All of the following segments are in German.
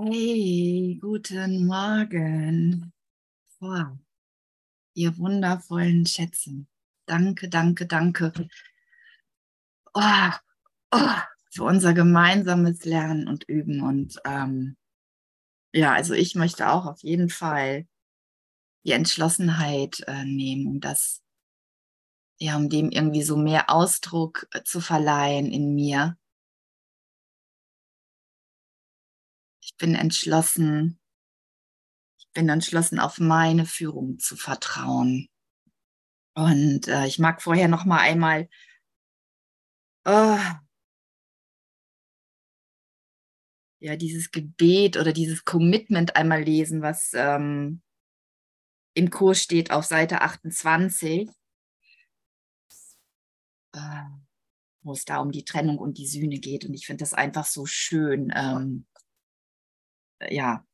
Hey, guten Morgen. Wow, ihr wundervollen Schätze. Danke, danke, danke. Oh, oh, für unser gemeinsames Lernen und Üben. Und ähm, ja, also ich möchte auch auf jeden Fall die Entschlossenheit äh, nehmen, um das, ja, um dem irgendwie so mehr Ausdruck äh, zu verleihen in mir. Bin entschlossen, ich bin entschlossen, auf meine Führung zu vertrauen. Und äh, ich mag vorher noch mal einmal oh, ja dieses Gebet oder dieses Commitment einmal lesen, was ähm, im Kurs steht auf Seite 28, äh, wo es da um die Trennung und die Sühne geht. Und ich finde das einfach so schön. Ähm, ja,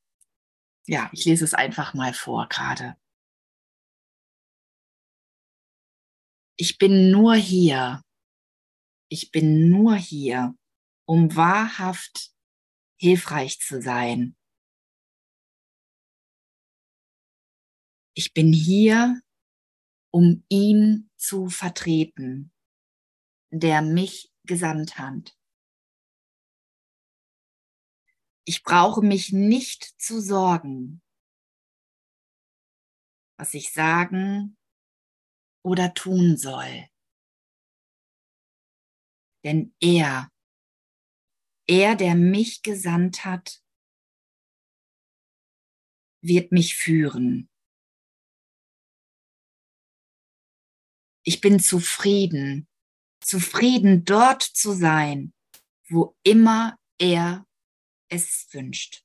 ja, ich lese es einfach mal vor gerade. Ich bin nur hier. Ich bin nur hier, um wahrhaft hilfreich zu sein. Ich bin hier, um ihn zu vertreten, der mich gesandt hat. Ich brauche mich nicht zu sorgen, was ich sagen oder tun soll. Denn er, er, der mich gesandt hat, wird mich führen. Ich bin zufrieden, zufrieden dort zu sein, wo immer er es wünscht.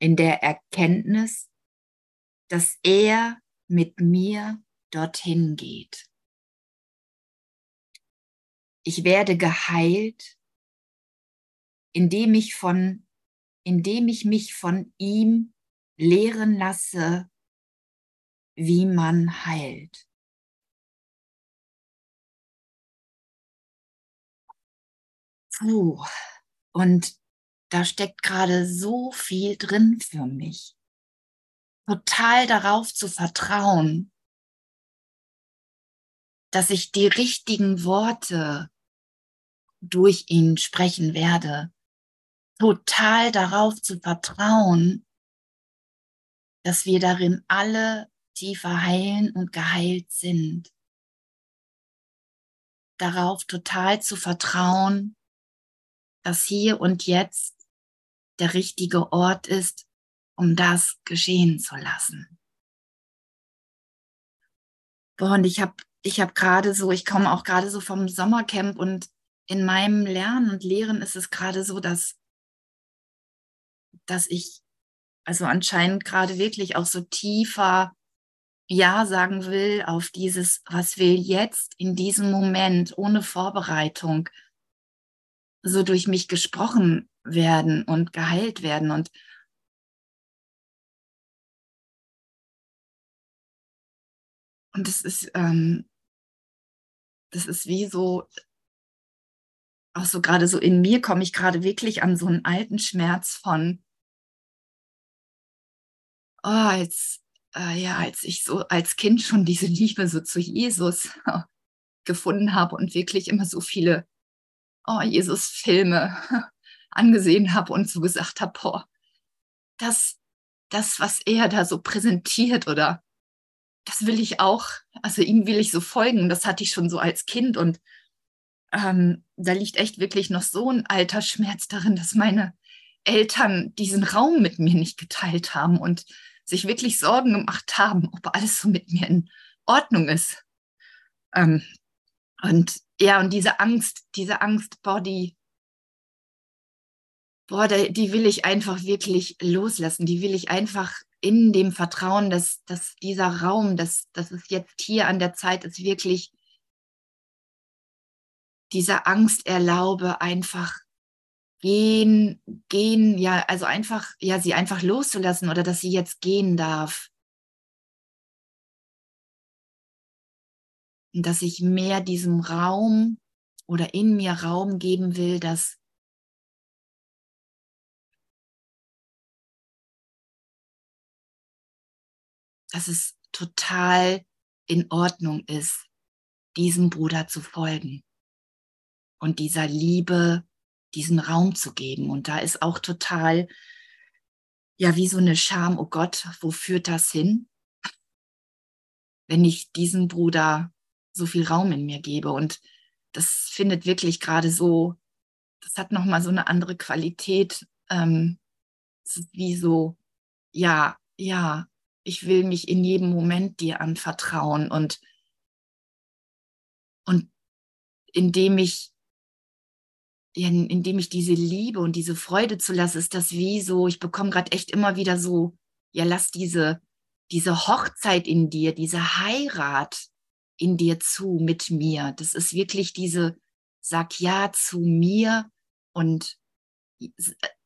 In der Erkenntnis, dass er mit mir dorthin geht. Ich werde geheilt, indem ich von, indem ich mich von ihm lehren lasse, wie man heilt. Puh. Und da steckt gerade so viel drin für mich. Total darauf zu vertrauen, dass ich die richtigen Worte durch ihn sprechen werde. Total darauf zu vertrauen, dass wir darin alle tiefer heilen und geheilt sind. Darauf total zu vertrauen, dass hier und jetzt der richtige Ort ist, um das geschehen zu lassen. Boah, und ich habe ich hab gerade so, ich komme auch gerade so vom Sommercamp und in meinem Lernen und Lehren ist es gerade so, dass, dass ich also anscheinend gerade wirklich auch so tiefer Ja sagen will auf dieses, was will jetzt in diesem Moment ohne Vorbereitung so durch mich gesprochen werden und geheilt werden. Und und das ist, ähm, das ist wie so, auch so gerade so in mir komme ich gerade wirklich an so einen alten Schmerz von, oh, als, äh, ja, als ich so als Kind schon diese Liebe so zu Jesus gefunden habe und wirklich immer so viele, oh, Jesus-Filme angesehen habe und so gesagt habe, boah, das, das, was er da so präsentiert oder das will ich auch, also ihm will ich so folgen. Das hatte ich schon so als Kind und ähm, da liegt echt wirklich noch so ein alter Schmerz darin, dass meine Eltern diesen Raum mit mir nicht geteilt haben und sich wirklich Sorgen gemacht haben, ob alles so mit mir in Ordnung ist. Ähm, und ja, und diese Angst, diese Angst, die, boah, die will ich einfach wirklich loslassen. Die will ich einfach in dem Vertrauen, dass, dass dieser Raum, dass, dass es jetzt hier an der Zeit ist, wirklich dieser Angst erlaube, einfach gehen, gehen, ja, also einfach, ja, sie einfach loszulassen oder dass sie jetzt gehen darf. Und dass ich mehr diesem Raum oder in mir Raum geben will, dass dass es total in Ordnung ist, diesem Bruder zu folgen und dieser Liebe diesen Raum zu geben. Und da ist auch total, ja, wie so eine Scham, oh Gott, wo führt das hin, wenn ich diesem Bruder so viel Raum in mir gebe? Und das findet wirklich gerade so, das hat nochmal so eine andere Qualität. Ähm, wie so, ja, ja, ich will mich in jedem Moment dir anvertrauen und, und indem ich indem ich diese Liebe und diese Freude zulasse, ist das wie so, ich bekomme gerade echt immer wieder so, ja, lass diese, diese Hochzeit in dir, diese Heirat in dir zu mit mir. Das ist wirklich diese, sag ja zu mir und,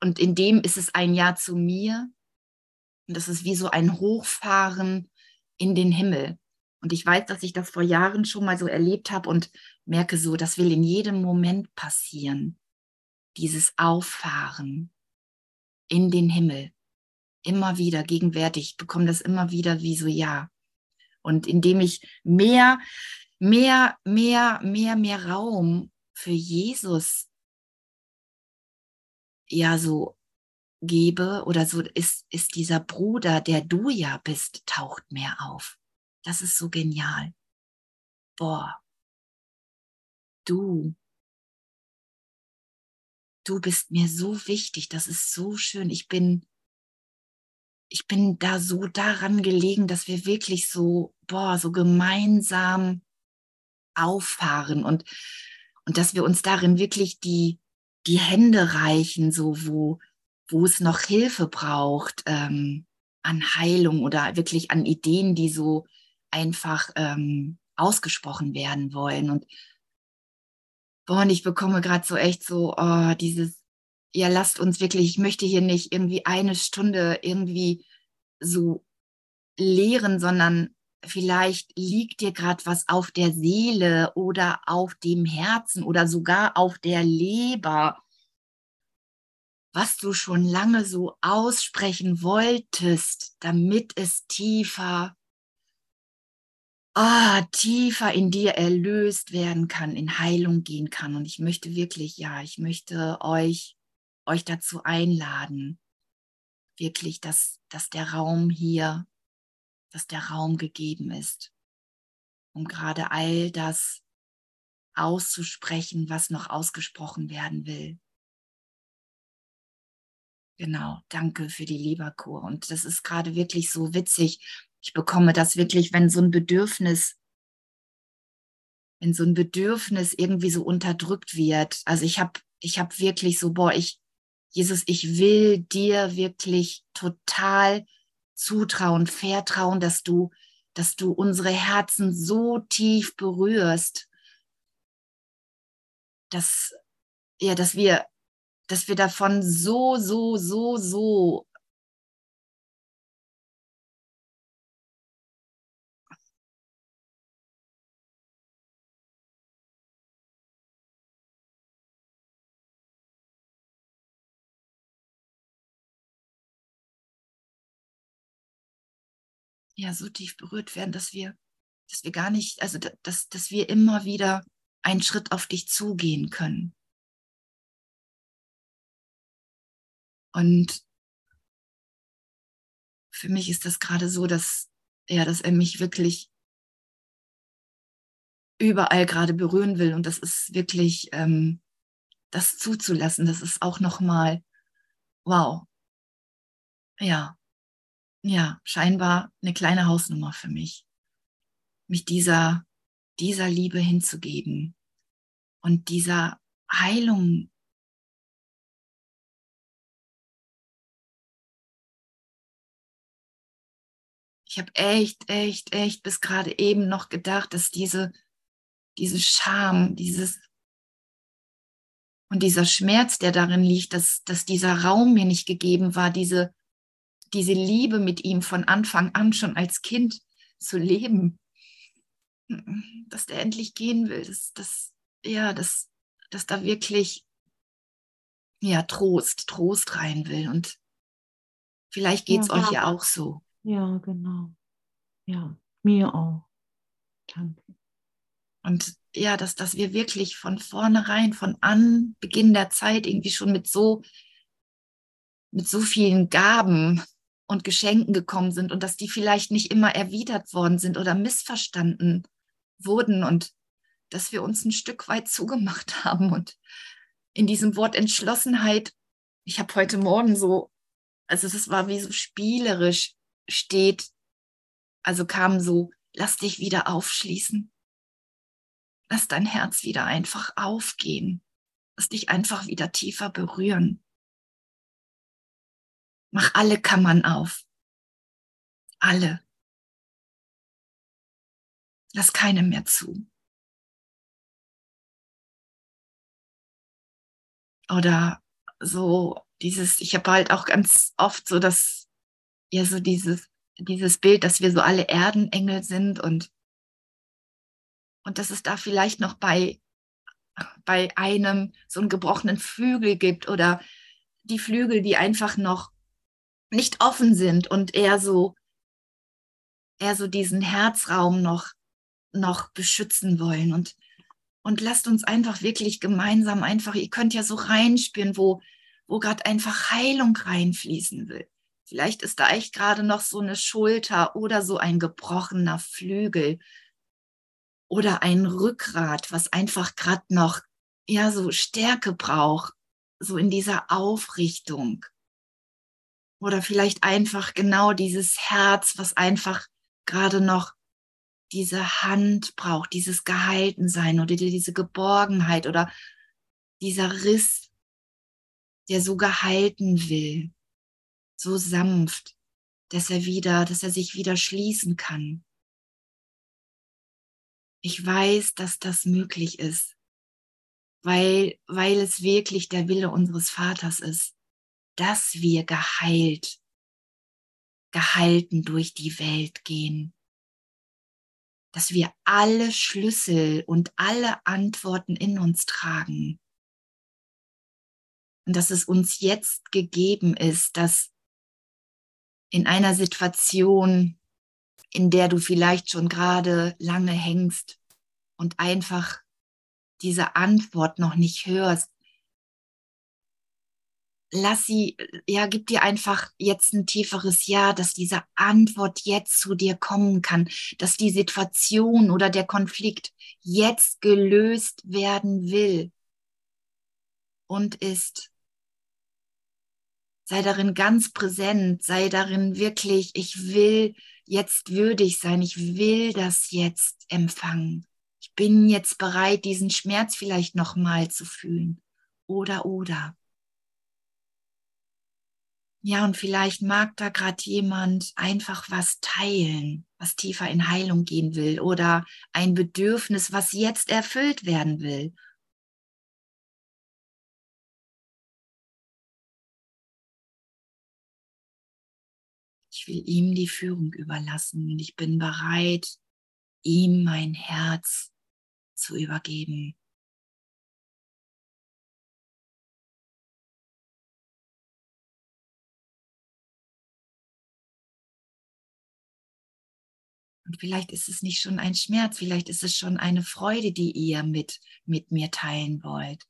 und in dem ist es ein Ja zu mir. Und das ist wie so ein Hochfahren in den Himmel. Und ich weiß, dass ich das vor Jahren schon mal so erlebt habe und merke so, das will in jedem Moment passieren. Dieses Auffahren in den Himmel. Immer wieder gegenwärtig. Ich bekomme das immer wieder wie so, ja. Und indem ich mehr, mehr, mehr, mehr, mehr Raum für Jesus ja so gebe oder so ist, ist dieser Bruder, der du ja bist, taucht mehr auf. Das ist so genial. Boah, du, du bist mir so wichtig, das ist so schön. Ich bin, ich bin da so daran gelegen, dass wir wirklich so, boah, so gemeinsam auffahren und, und dass wir uns darin wirklich die, die Hände reichen, so wo, wo es noch Hilfe braucht ähm, an Heilung oder wirklich an Ideen, die so einfach ähm, ausgesprochen werden wollen. Und boah, und ich bekomme gerade so echt so, oh, dieses, ja, lasst uns wirklich, ich möchte hier nicht irgendwie eine Stunde irgendwie so lehren, sondern vielleicht liegt dir gerade was auf der Seele oder auf dem Herzen oder sogar auf der Leber, was du schon lange so aussprechen wolltest, damit es tiefer ah, tiefer in dir erlöst werden kann, in Heilung gehen kann. Und ich möchte wirklich, ja, ich möchte euch, euch dazu einladen, wirklich, dass, dass der Raum hier, dass der Raum gegeben ist, um gerade all das auszusprechen, was noch ausgesprochen werden will. Genau, danke für die Leberkur. Und das ist gerade wirklich so witzig ich bekomme das wirklich, wenn so ein Bedürfnis, wenn so ein Bedürfnis irgendwie so unterdrückt wird. Also ich habe, ich habe wirklich so, boah, ich, Jesus, ich will dir wirklich total zutrauen, vertrauen, dass du, dass du unsere Herzen so tief berührst, dass, ja, dass wir, dass wir davon so, so, so, so ja so tief berührt werden, dass wir, dass wir gar nicht, also dass, dass wir immer wieder einen Schritt auf dich zugehen können. Und für mich ist das gerade so, dass, ja, dass er mich wirklich überall gerade berühren will. Und das ist wirklich, ähm, das zuzulassen, das ist auch nochmal, wow. Ja, ja, scheinbar eine kleine Hausnummer für mich, mich dieser, dieser Liebe hinzugeben und dieser Heilung ich habe echt, echt, echt bis gerade eben noch gedacht, dass diese, diese Scham, dieses und dieser Schmerz, der darin liegt, dass, dass dieser Raum mir nicht gegeben war, diese, diese Liebe mit ihm von Anfang an schon als Kind zu leben, dass der endlich gehen will, dass, dass, ja, dass, dass da wirklich ja, Trost, Trost rein will. Und vielleicht geht es ja, euch ja auch so. Ja, genau. Ja, mir auch. Danke. Und ja, dass, dass wir wirklich von vornherein, von Anbeginn der Zeit irgendwie schon mit so, mit so vielen Gaben und Geschenken gekommen sind und dass die vielleicht nicht immer erwidert worden sind oder missverstanden wurden und dass wir uns ein Stück weit zugemacht haben. Und in diesem Wort Entschlossenheit, ich habe heute Morgen so, also es war wie so spielerisch steht, also kam so, lass dich wieder aufschließen. Lass dein Herz wieder einfach aufgehen. Lass dich einfach wieder tiefer berühren. Mach alle Kammern auf. Alle. Lass keine mehr zu. Oder so dieses, ich habe halt auch ganz oft so das, ja, so dieses, dieses Bild, dass wir so alle Erdenengel sind und, und dass es da vielleicht noch bei, bei einem so einen gebrochenen Flügel gibt oder die Flügel, die einfach noch nicht offen sind und eher so, eher so diesen Herzraum noch, noch beschützen wollen. Und, und lasst uns einfach wirklich gemeinsam einfach, ihr könnt ja so reinspüren, wo, wo gerade einfach Heilung reinfließen will. Vielleicht ist da echt gerade noch so eine Schulter oder so ein gebrochener Flügel oder ein Rückgrat, was einfach gerade noch ja so Stärke braucht, so in dieser Aufrichtung. Oder vielleicht einfach genau dieses Herz, was einfach gerade noch diese Hand braucht, dieses Gehaltensein oder diese Geborgenheit oder dieser Riss, der so gehalten will so sanft, dass er wieder, dass er sich wieder schließen kann. Ich weiß, dass das möglich ist, weil, weil es wirklich der Wille unseres Vaters ist, dass wir geheilt, gehalten durch die Welt gehen, dass wir alle Schlüssel und alle Antworten in uns tragen und dass es uns jetzt gegeben ist, dass in einer Situation, in der du vielleicht schon gerade lange hängst und einfach diese Antwort noch nicht hörst, lass sie, ja, gib dir einfach jetzt ein tieferes Ja, dass diese Antwort jetzt zu dir kommen kann, dass die Situation oder der Konflikt jetzt gelöst werden will und ist sei darin ganz präsent, sei darin wirklich, ich will jetzt würdig sein, ich will das jetzt empfangen. Ich bin jetzt bereit, diesen Schmerz vielleicht nochmal zu fühlen. Oder, oder. Ja, und vielleicht mag da gerade jemand einfach was teilen, was tiefer in Heilung gehen will oder ein Bedürfnis, was jetzt erfüllt werden will. Ich will ihm die Führung überlassen und ich bin bereit, ihm mein Herz zu übergeben. Und vielleicht ist es nicht schon ein Schmerz, vielleicht ist es schon eine Freude, die ihr mit, mit mir teilen wollt.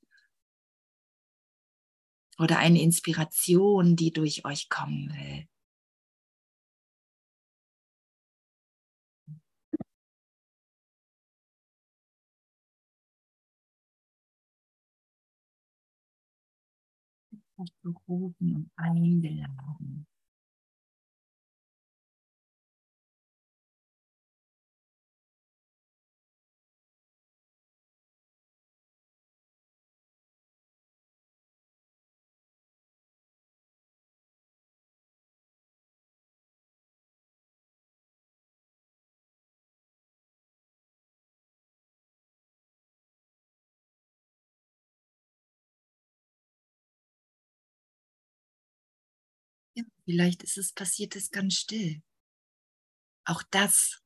Oder eine Inspiration, die durch euch kommen will. Berufen und eingeladen. Vielleicht ist es passiert es ganz still. Auch das,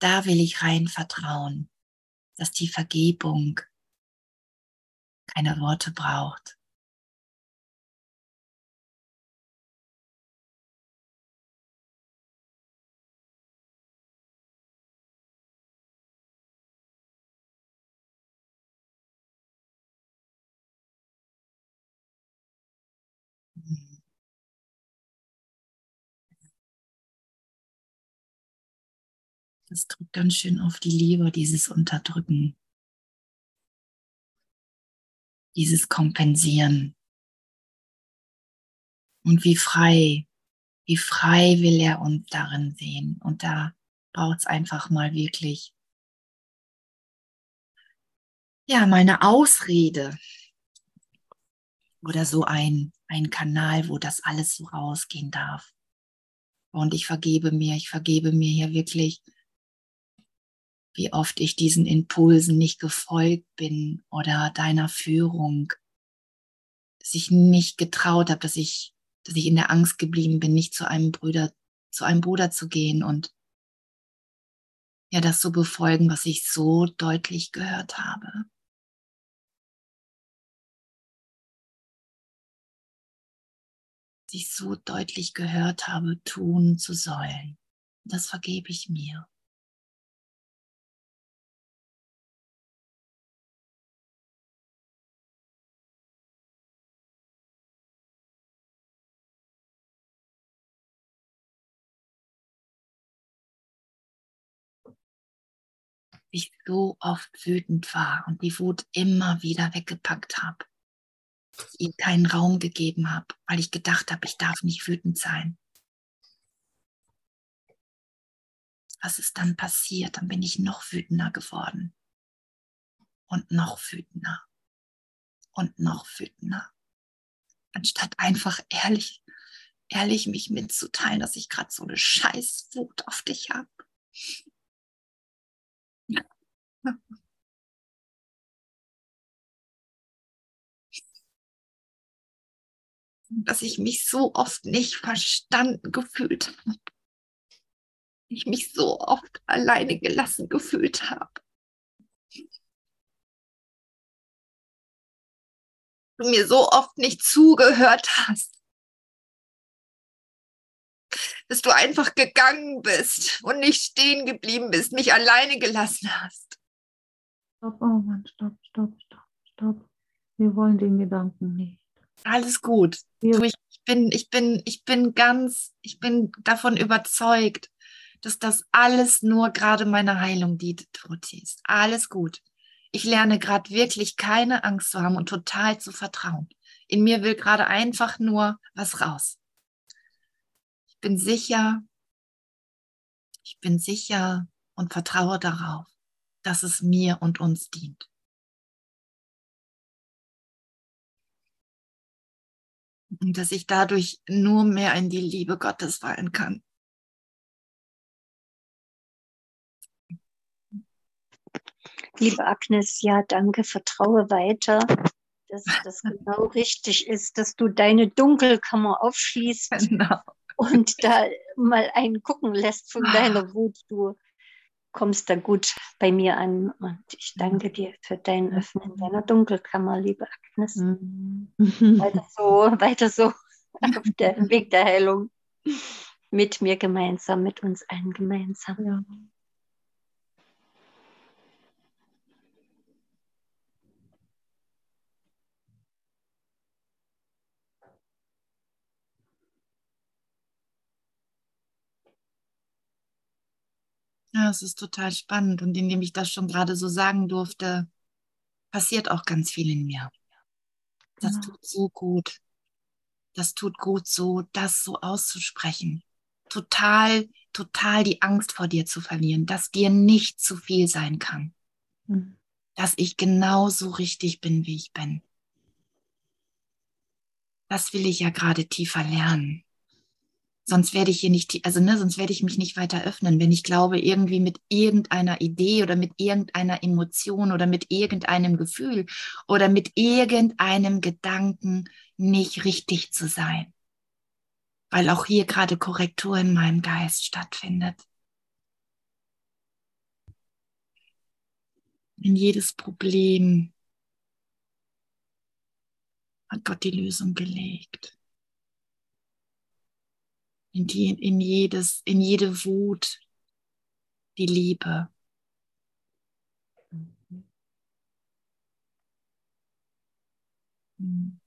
da will ich rein vertrauen, dass die Vergebung keine Worte braucht. Das drückt ganz schön auf die Liebe, dieses Unterdrücken, dieses Kompensieren. Und wie frei, wie frei will er uns darin sehen. Und da braucht es einfach mal wirklich, ja, mal eine Ausrede oder so ein, ein Kanal, wo das alles so rausgehen darf. Und ich vergebe mir, ich vergebe mir hier wirklich, wie oft ich diesen Impulsen nicht gefolgt bin oder deiner Führung, dass ich nicht getraut habe, dass ich, dass ich in der Angst geblieben bin, nicht zu einem Bruder, zu einem Bruder zu gehen und ja, das zu befolgen, was ich so deutlich gehört habe. Was ich so deutlich gehört habe, tun zu sollen. Das vergebe ich mir. Ich so oft wütend war und die Wut immer wieder weggepackt habe. Ihr keinen Raum gegeben habe, weil ich gedacht habe, ich darf nicht wütend sein. Was ist dann passiert? Dann bin ich noch wütender geworden. Und noch wütender. Und noch wütender. Anstatt einfach ehrlich, ehrlich mich mitzuteilen, dass ich gerade so eine Scheißwut auf dich habe. Dass ich mich so oft nicht verstanden gefühlt habe. Ich mich so oft alleine gelassen gefühlt habe. Du mir so oft nicht zugehört hast dass du einfach gegangen bist und nicht stehen geblieben bist, mich alleine gelassen hast. Stopp, oh Mann, stopp, stopp, stopp, stopp. Wir wollen den Gedanken nicht. Alles gut. Wir Du, ich bin, ich bin, ich bin ganz, ich bin davon überzeugt, dass das alles nur gerade meiner Heilung dient, Trutis. Alles gut. Ich lerne gerade wirklich keine Angst zu haben und total zu vertrauen. In mir will gerade einfach nur was raus. Ich bin sicher, ich bin sicher und vertraue darauf, dass es mir und uns dient. Und dass ich dadurch nur mehr in die Liebe Gottes fallen kann. Liebe Agnes, ja, danke, vertraue weiter, dass das genau richtig ist, dass du deine Dunkelkammer aufschließt Genau. und da mal einen gucken lässt von deiner Wut. Du kommst da gut bei mir an und ich danke dir für dein Öffnen deiner Dunkelkammer, liebe Agnes. Mhm. Weiter so, weiter so auf dem Weg der Heilung. Mit mir gemeinsam, mit uns allen gemeinsam. Ja. Ja, es ist total spannend. Und indem ich das schon gerade so sagen durfte, passiert auch ganz viel in mir. Das Genau. tut so gut. Das tut gut, so das so auszusprechen. Total, total die Angst vor dir zu verlieren, dass dir nicht zu viel sein kann. Mhm. Dass ich genauso richtig bin, wie ich bin. Das will ich ja gerade tiefer lernen. Sonst werde ich hier nicht, also ne, sonst werde ich mich nicht weiter öffnen, wenn ich glaube, irgendwie mit irgendeiner Idee oder mit irgendeiner Emotion oder mit irgendeinem Gefühl oder mit irgendeinem Gedanken nicht richtig zu sein. Weil auch hier gerade Korrektur in meinem Geist stattfindet. In jedes Problem hat Gott die Lösung gelegt. In, die, in, jedes, in jede Wut die Liebe. Hm.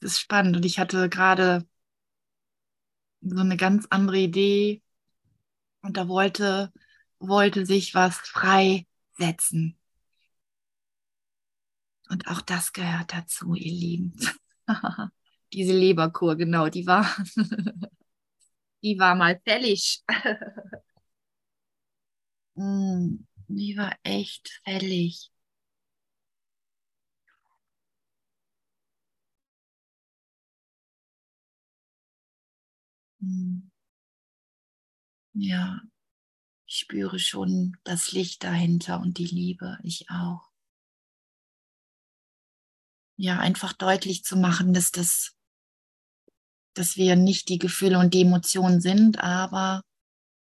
Das ist spannend und ich hatte gerade so eine ganz andere Idee, Und da wollte, wollte sich was freisetzen. Und auch das gehört dazu, ihr Lieben. Diese Leberkur, genau, die war, die war mal fällig. Mm, die war echt fällig. Mm. Ja, ich spüre schon das Licht dahinter und die Liebe, ich auch. Ja, einfach deutlich zu machen, dass das, dass wir nicht die Gefühle und die Emotionen sind, aber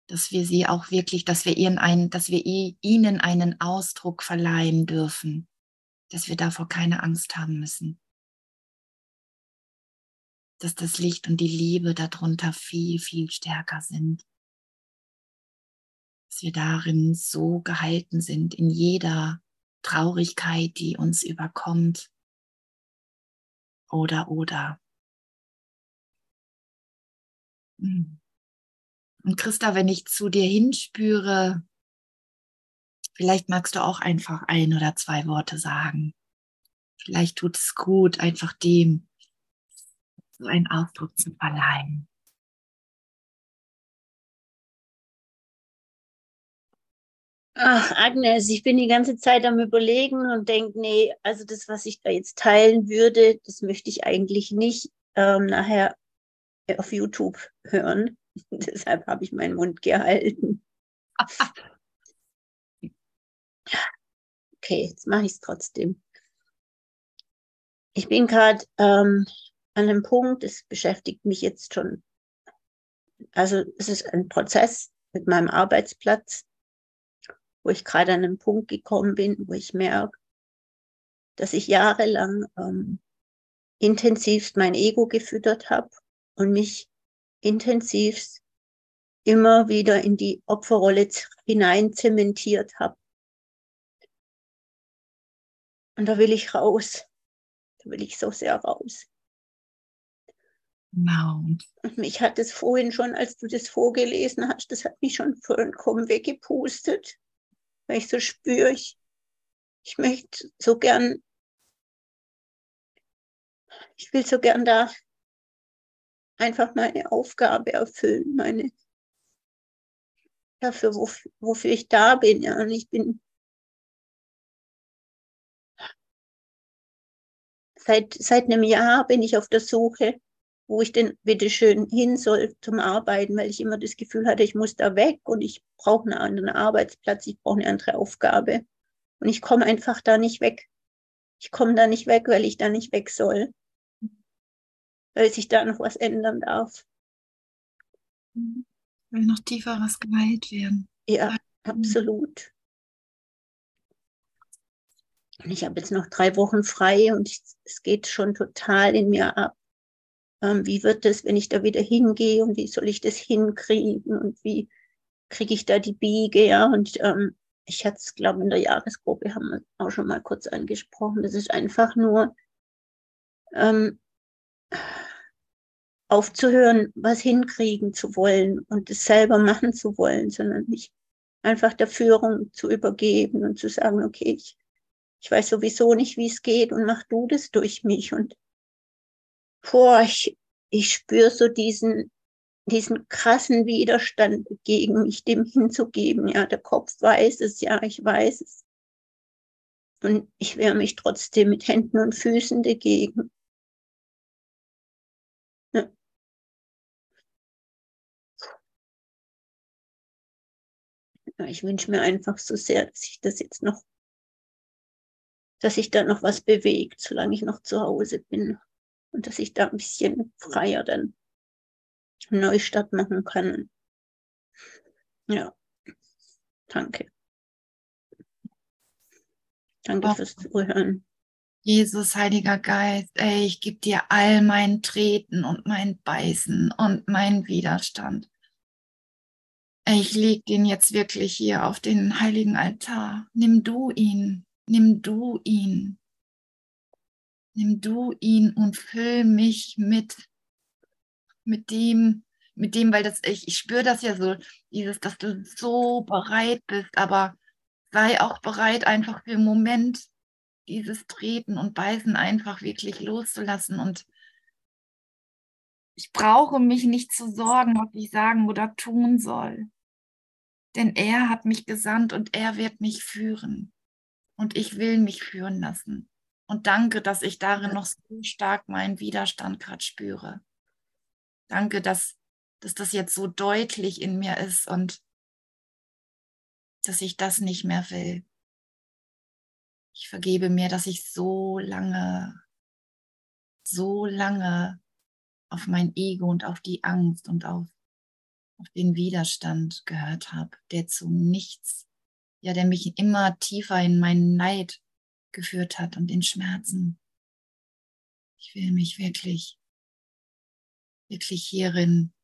dass wir sie auch wirklich, dass wir ihnen einen, dass wir ihnen einen Ausdruck verleihen dürfen, dass wir davor keine Angst haben müssen. Dass das Licht und die Liebe darunter viel, viel stärker sind. Dass wir darin so gehalten sind in jeder Traurigkeit, die uns überkommt. Oder, oder. Hm. Und Christa, wenn ich zu dir hinspüre, vielleicht magst du auch einfach ein oder zwei Worte sagen. Vielleicht tut es gut, einfach dem so einen Ausdruck zu verleihen. Ach, Agnes, ich bin die ganze Zeit am Überlegen und denke, nee, also das, was ich da jetzt teilen würde, das möchte ich eigentlich nicht ähm, nachher auf YouTube hören. Deshalb habe ich meinen Mund gehalten. okay, jetzt mache ich es trotzdem. Ich bin gerade ähm, an einem Punkt, es beschäftigt mich jetzt schon. Also es ist ein Prozess mit meinem Arbeitsplatz, wo ich gerade an einen Punkt gekommen bin, wo ich merke, dass ich jahrelang ähm, intensivst mein Ego gefüttert habe und mich intensivst immer wieder in die Opferrolle hinein zementiert habe. Und da will ich raus. Da will ich so sehr raus. Genau. Und mich hat es vorhin schon, als du das vorgelesen hast, das hat mich schon vollkommen weggepustet, weil ich so spüre, ich, ich möchte so gern, ich will so gern da einfach meine Aufgabe erfüllen, meine dafür, wofür, wofür ich da bin. Ja. Und ich bin seit, seit einem Jahr bin ich auf der Suche, wo ich denn bitte schön hin soll zum Arbeiten, weil ich immer das Gefühl hatte, ich muss da weg und ich brauche einen anderen Arbeitsplatz, ich brauche eine andere Aufgabe. Und ich komme einfach da nicht weg. Ich komme da nicht weg, weil ich da nicht weg soll weil sich da noch was ändern darf. Will noch tiefer was geheilt werden. Ja, absolut. Und ich habe jetzt noch drei Wochen frei und ich, es geht schon total in mir ab. Ähm, wie wird es, wenn ich da wieder hingehe und wie soll ich das hinkriegen und wie kriege ich da die Biege, ja? Und ähm, ich hatte es, glaube in der Jahresgruppe haben wir auch schon mal kurz angesprochen. Das ist einfach nur ähm, aufzuhören, was hinkriegen zu wollen und es selber machen zu wollen, sondern mich einfach der Führung zu übergeben und zu sagen, okay, ich, ich weiß sowieso nicht, wie es geht und mach du das durch mich. Und boah, ich, ich spüre so diesen, diesen krassen Widerstand gegen mich dem hinzugeben. Ja, der Kopf weiß es, ja, ich weiß es. Und ich wehre mich trotzdem mit Händen und Füßen dagegen. Ja, ich wünsche mir einfach so sehr, dass ich das jetzt noch, dass sich da noch was bewegt, solange ich noch zu Hause bin. Und dass ich da ein bisschen freier dann Neustart machen kann. Ja, danke. Danke fürs Zuhören. Jesus, Heiliger Geist, ey, ich gebe dir all mein Treten und mein Beißen und meinen Widerstand. Ich lege den jetzt wirklich hier auf den heiligen Altar. Nimm du ihn, nimm du ihn. Nimm du ihn und füll mich mit, mit dem, mit dem, weil das ich, ich spüre das ja so, dieses, dass du so bereit bist, aber sei auch bereit, einfach für einen Moment dieses Treten und Beißen einfach wirklich loszulassen. Und ich brauche mich nicht zu sorgen, was ich sagen oder tun soll. Denn er hat mich gesandt und er wird mich führen. Und ich will mich führen lassen. Und danke, dass ich darin noch so stark meinen Widerstand gerade spüre. Danke, dass, dass das jetzt so deutlich in mir ist und dass ich das nicht mehr will. Ich vergebe mir, dass ich so lange, so lange auf mein Ego und auf die Angst und auf, auf den Widerstand gehört habe, der zu nichts, ja, der mich immer tiefer in meinen Neid geführt hat und in Schmerzen. Ich will mich wirklich, wirklich hierin,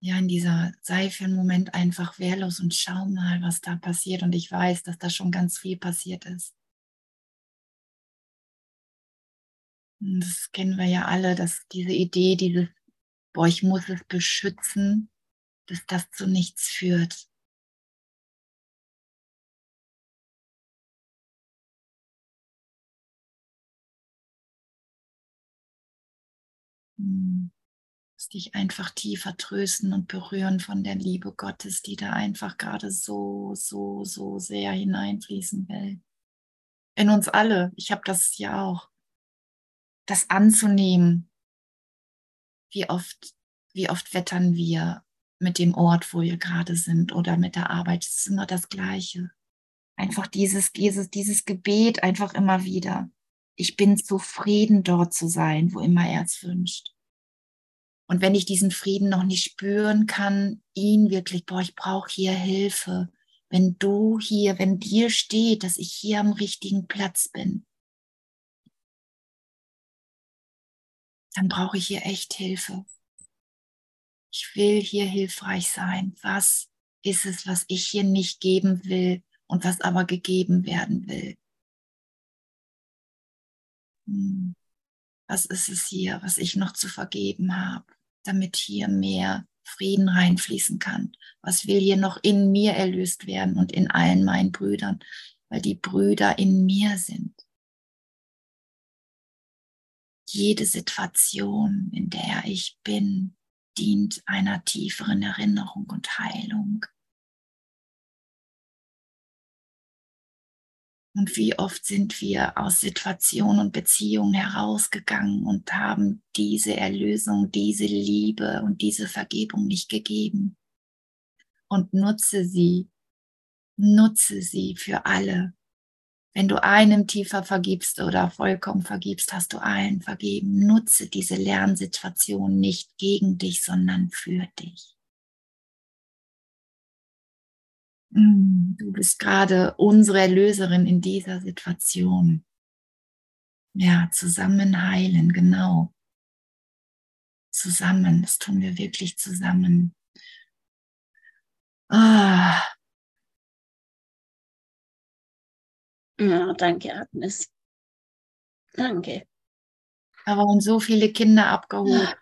ja, in dieser Seife im Moment einfach wehrlos und schau mal, was da passiert. Und ich weiß, dass da schon ganz viel passiert ist. Das kennen wir ja alle, dass diese Idee, dieses, boah, ich muss es beschützen, dass das zu nichts führt. Hm. Dich einfach tiefer trösten und berühren von der Liebe Gottes, die da einfach gerade so, so, so sehr hineinfließen will. In uns alle. Ich habe das ja auch. Das anzunehmen. Wie oft, wie oft wettern wir mit dem Ort, wo wir gerade sind oder mit der Arbeit. Es ist immer das Gleiche. Einfach dieses, dieses, dieses Gebet einfach immer wieder ich bin zufrieden, dort zu sein, wo immer er es wünscht. Und wenn ich diesen Frieden noch nicht spüren kann, ihn wirklich, boah, ich brauche hier Hilfe. Wenn du hier, wenn dir steht, dass ich hier am richtigen Platz bin, dann brauche ich hier echt Hilfe. Ich will hier hilfreich sein. Was ist es, was ich hier nicht geben will und was aber gegeben werden will? Hm. was ist es hier, was ich noch zu vergeben habe, damit hier mehr Frieden reinfließen kann? Was will hier noch in mir erlöst werden und in allen meinen Brüdern, weil die Brüder in mir sind? Jede Situation, in der ich bin, dient einer tieferen Erinnerung und Heilung. Und wie oft sind wir aus Situationen und Beziehungen herausgegangen und haben diese Erlösung, diese Liebe und diese Vergebung nicht gegeben. Und nutze sie, nutze sie für alle. Wenn du einem tiefer vergibst oder vollkommen vergibst, hast du allen vergeben. Nutze diese Lernsituation nicht gegen dich, sondern für dich. Mm, du bist gerade unsere Erlöserin in dieser Situation. Ja, zusammen heilen, genau. Zusammen, das tun wir wirklich zusammen. Ah. Ja, danke, Agnes. Danke. Da waren so viele Kinder abgeholt.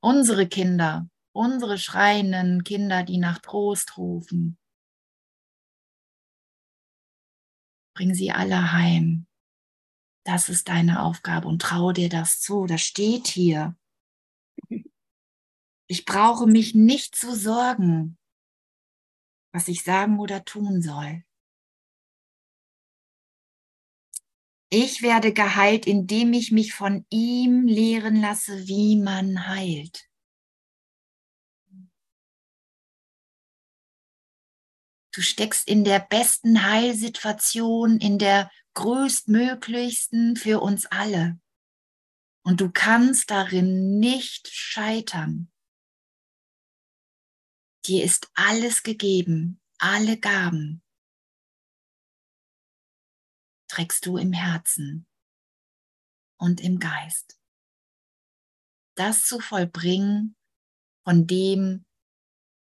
Unsere Kinder, unsere schreienden Kinder, die nach Trost rufen. Bring sie alle heim. Das ist deine Aufgabe und trau dir das zu. Das steht hier. Ich brauche mich nicht zu sorgen, was ich sagen oder tun soll. Ich werde geheilt, indem ich mich von ihm lehren lasse, wie man heilt. Du steckst in der besten Heilsituation, in der größtmöglichsten für uns alle. Und du kannst darin nicht scheitern. Dir ist alles gegeben, alle Gaben trägst du im Herzen und im Geist. Das zu vollbringen, von dem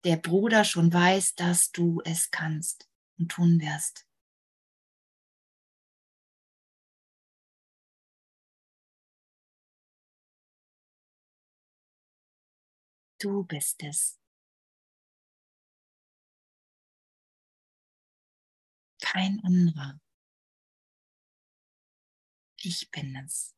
der Bruder schon weiß, dass du es kannst und tun wirst. Du bist es. Kein anderer. Ich bin es.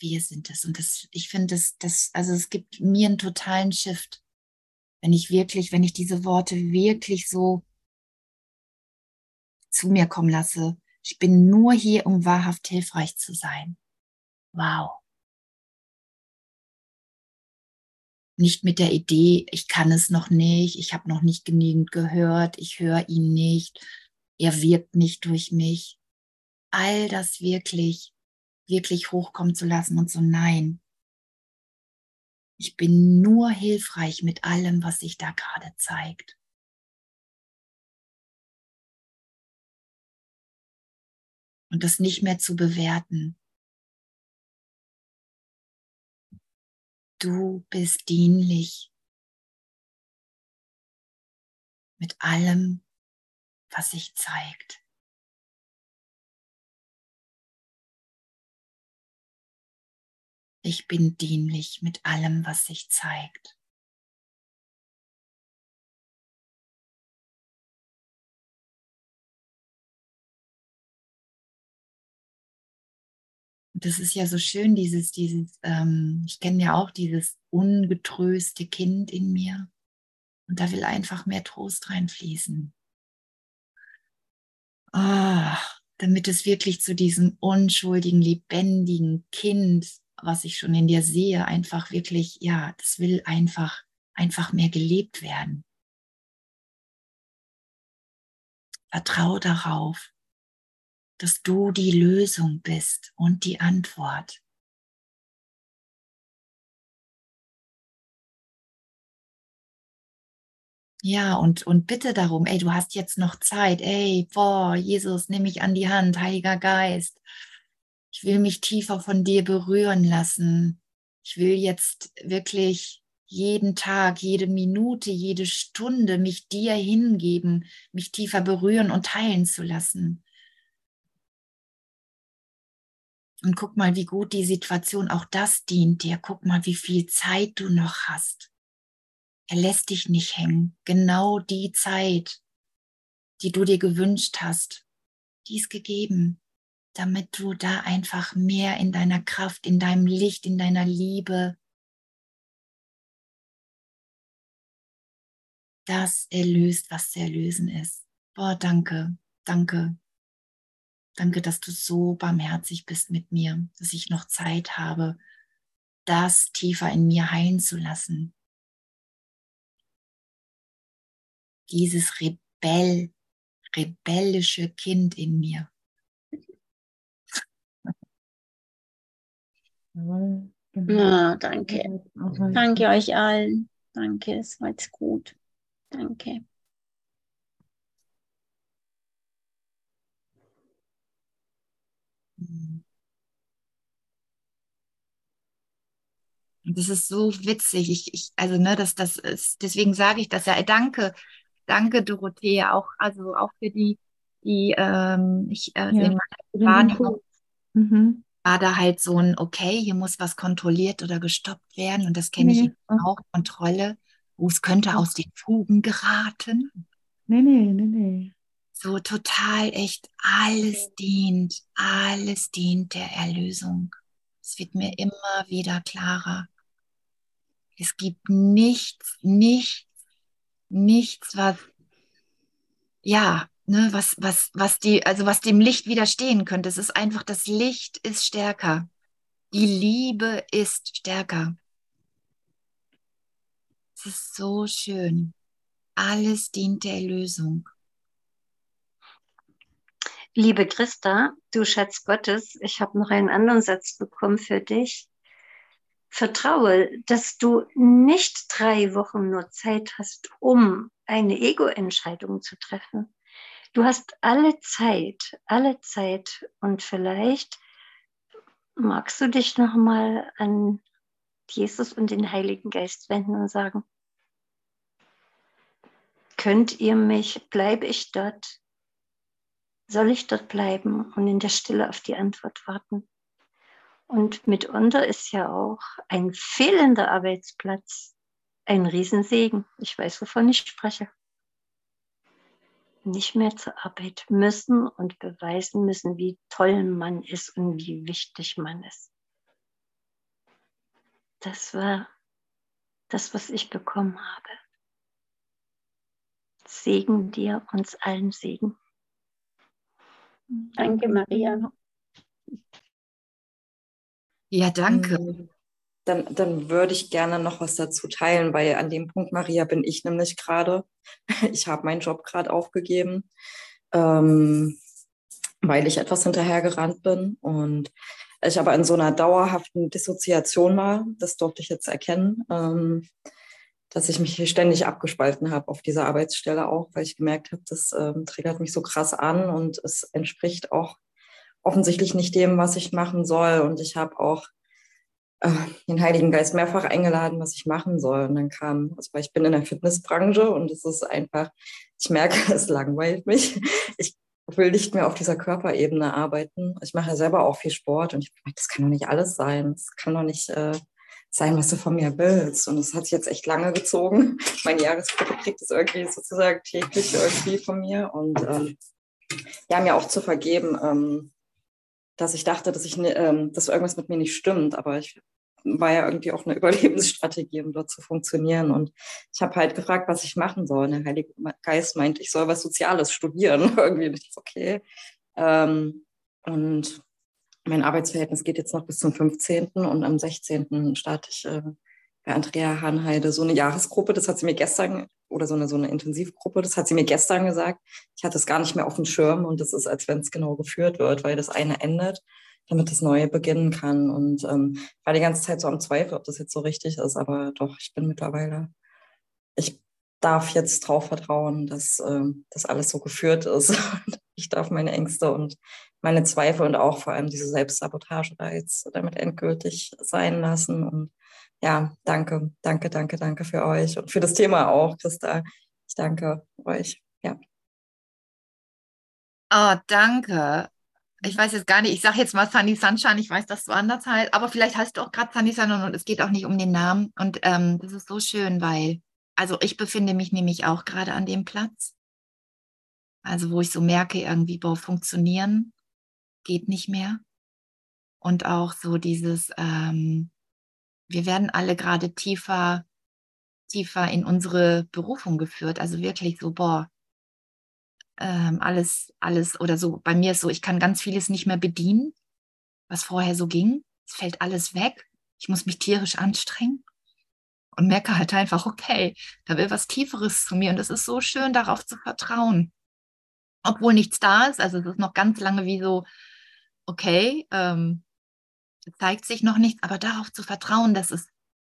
Wir sind es. Und das, ich finde, das, das, also es gibt mir einen totalen Shift, wenn ich wirklich, wenn ich diese Worte wirklich so zu mir kommen lasse. Ich bin nur hier, um wahrhaft hilfreich zu sein. Wow. Nicht mit der Idee, ich kann es noch nicht, ich habe noch nicht genügend gehört, ich höre ihn nicht, er wirkt nicht durch mich. All das wirklich, wirklich hochkommen zu lassen und so, nein, ich bin nur hilfreich mit allem, was sich da gerade zeigt. Und das nicht mehr zu bewerten. Du bist dienlich mit allem, was sich zeigt. Ich bin dienlich mit allem, was sich zeigt. Das ist ja so schön, dieses, dieses, ähm, ich kenne ja auch dieses ungetröste Kind in mir. Und da will einfach mehr Trost reinfließen. Ah, damit es wirklich zu diesem unschuldigen, lebendigen Kind, was ich schon in dir sehe, einfach wirklich, ja, das will einfach, einfach mehr gelebt werden. Vertrau darauf, dass du die Lösung bist und die Antwort. Ja, und, und bitte darum, ey, du hast jetzt noch Zeit, ey, boah, Jesus, nimm mich an die Hand, Heiliger Geist. Ich will mich tiefer von dir berühren lassen. Ich will jetzt wirklich jeden Tag, jede Minute, jede Stunde mich dir hingeben, mich tiefer berühren und teilen zu lassen. Und guck mal, wie gut die Situation auch das dient dir. Guck mal, wie viel Zeit du noch hast. Er lässt dich nicht hängen. Genau die Zeit, die du dir gewünscht hast, die ist gegeben, damit du da einfach mehr in deiner Kraft, in deinem Licht, in deiner Liebe das erlöst, was zu erlösen ist. Boah, danke, danke. Danke, dass du so barmherzig bist mit mir, dass ich noch Zeit habe, das tiefer in mir heilen zu lassen. dieses Rebell, rebellische Kind in mir. Genau. Ja, danke. Danke euch allen. Danke, es war jetzt gut. Danke. Das ist so witzig. Ich, ich, also, ne, das, das ist, deswegen sage ich das ja. Danke, Danke, Dorothea, auch, also auch für die, die ähm, ich äh, ja, in meiner Wahrnehmung mhm. war da halt so ein, okay, hier muss was kontrolliert oder gestoppt werden und das kenne nee. ich auch, Kontrolle. Oh, es könnte aus den Fugen geraten. Nee, nee, nee, nee. So total echt, alles dient, alles dient der Erlösung. Es wird mir immer wieder klarer. Es gibt nichts, nichts, nichts, was, ja, ne, was, was, was die, also was dem Licht widerstehen könnte. Es ist einfach, das Licht ist stärker. Die Liebe ist stärker. Es ist so schön. Alles dient der Erlösung. Liebe Christa, du Schatz Gottes, ich habe noch einen anderen Satz bekommen für dich. Vertraue, dass du nicht drei Wochen nur Zeit hast, um eine Ego-Entscheidung zu treffen. Du hast alle Zeit, alle Zeit und vielleicht magst du dich noch mal an Jesus und den Heiligen Geist wenden und sagen: Könnt ihr mich, bleibe ich dort? Soll ich dort bleiben und in der Stille auf die Antwort warten? Und mitunter ist ja auch ein fehlender Arbeitsplatz ein Riesensegen. Ich weiß, wovon ich spreche. Nicht mehr zur Arbeit müssen und beweisen müssen, wie toll man ist und wie wichtig man ist. Das war das, was ich bekommen habe. Segen dir, uns allen Segen. Danke, Maria. Ja, danke. Mhm. Dann, dann würde ich gerne noch was dazu teilen, weil an dem Punkt, Maria, bin ich nämlich gerade. Ich habe meinen Job gerade aufgegeben, ähm, weil ich etwas hinterhergerannt bin und ich aber in so einer dauerhaften Dissoziation war. Das durfte ich jetzt erkennen, ähm, dass ich mich hier ständig abgespalten habe auf dieser Arbeitsstelle auch, weil ich gemerkt habe, das ähm, triggert mich so krass an und es entspricht auch offensichtlich nicht dem, was ich machen soll. Und ich habe auch äh, den Heiligen Geist mehrfach eingeladen, was ich machen soll. Und dann kam, also weil ich bin in der Fitnessbranche und es ist einfach, ich merke, es langweilt mich. Ich will nicht mehr auf dieser Körperebene arbeiten. Ich mache ja selber auch viel Sport und ich merke, das kann doch nicht alles sein. Das kann doch nicht äh, sein, was du von mir willst. Und das hat sich jetzt echt lange gezogen. Meine Jahresgruppe kriegt das irgendwie sozusagen täglich irgendwie von mir. Und ähm, ja, mir auch zu vergeben, ähm, dass ich dachte, dass ich ähm, dass irgendwas mit mir nicht stimmt, aber ich war ja irgendwie auch eine Überlebensstrategie, um dort zu funktionieren. Und ich habe halt gefragt, was ich machen soll. Der Heilige Geist meint, ich soll was Soziales studieren. irgendwie nicht okay. Ähm, und mein Arbeitsverhältnis geht jetzt noch bis zum 15. und am 16. starte ich äh, bei Andrea Hanheide so eine Jahresgruppe. Das hat sie mir gestern oder so eine, so eine Intensivgruppe. Das hat sie mir gestern gesagt. Ich hatte es gar nicht mehr auf dem Schirm und das ist, als wenn es genau geführt wird, weil das eine endet, damit das Neue beginnen kann. Und ähm, war die ganze Zeit so am Zweifel, ob das jetzt so richtig ist, aber doch, ich bin mittlerweile, ich darf jetzt drauf vertrauen, dass äh, das alles so geführt ist. ich darf meine Ängste und meine Zweifel und auch vor allem diese Selbstsabotage da jetzt damit endgültig sein lassen und ja, danke, danke, danke, danke für euch und für das Thema auch, Christa. Ich danke euch. Ja. Oh, danke. Ich weiß jetzt gar nicht, ich sage jetzt mal Sunny Sunshine, ich weiß, dass du anders heißt, aber vielleicht heißt du auch gerade Sunny Sunshine und es geht auch nicht um den Namen. Und ähm, das ist so schön, weil, also ich befinde mich nämlich auch gerade an dem Platz. Also wo ich so merke, irgendwie, boah, funktionieren geht nicht mehr. Und auch so dieses, ähm, wir werden alle gerade tiefer, tiefer in unsere Berufung geführt. Also wirklich so, boah, ähm, alles, alles oder so. Bei mir ist so, ich kann ganz vieles nicht mehr bedienen, was vorher so ging. Es fällt alles weg. Ich muss mich tierisch anstrengen und merke halt einfach, okay, da will was Tieferes zu mir und es ist so schön, darauf zu vertrauen. Obwohl nichts da ist, also es ist noch ganz lange wie so, okay, ähm, zeigt sich noch nichts, aber darauf zu vertrauen, dass es,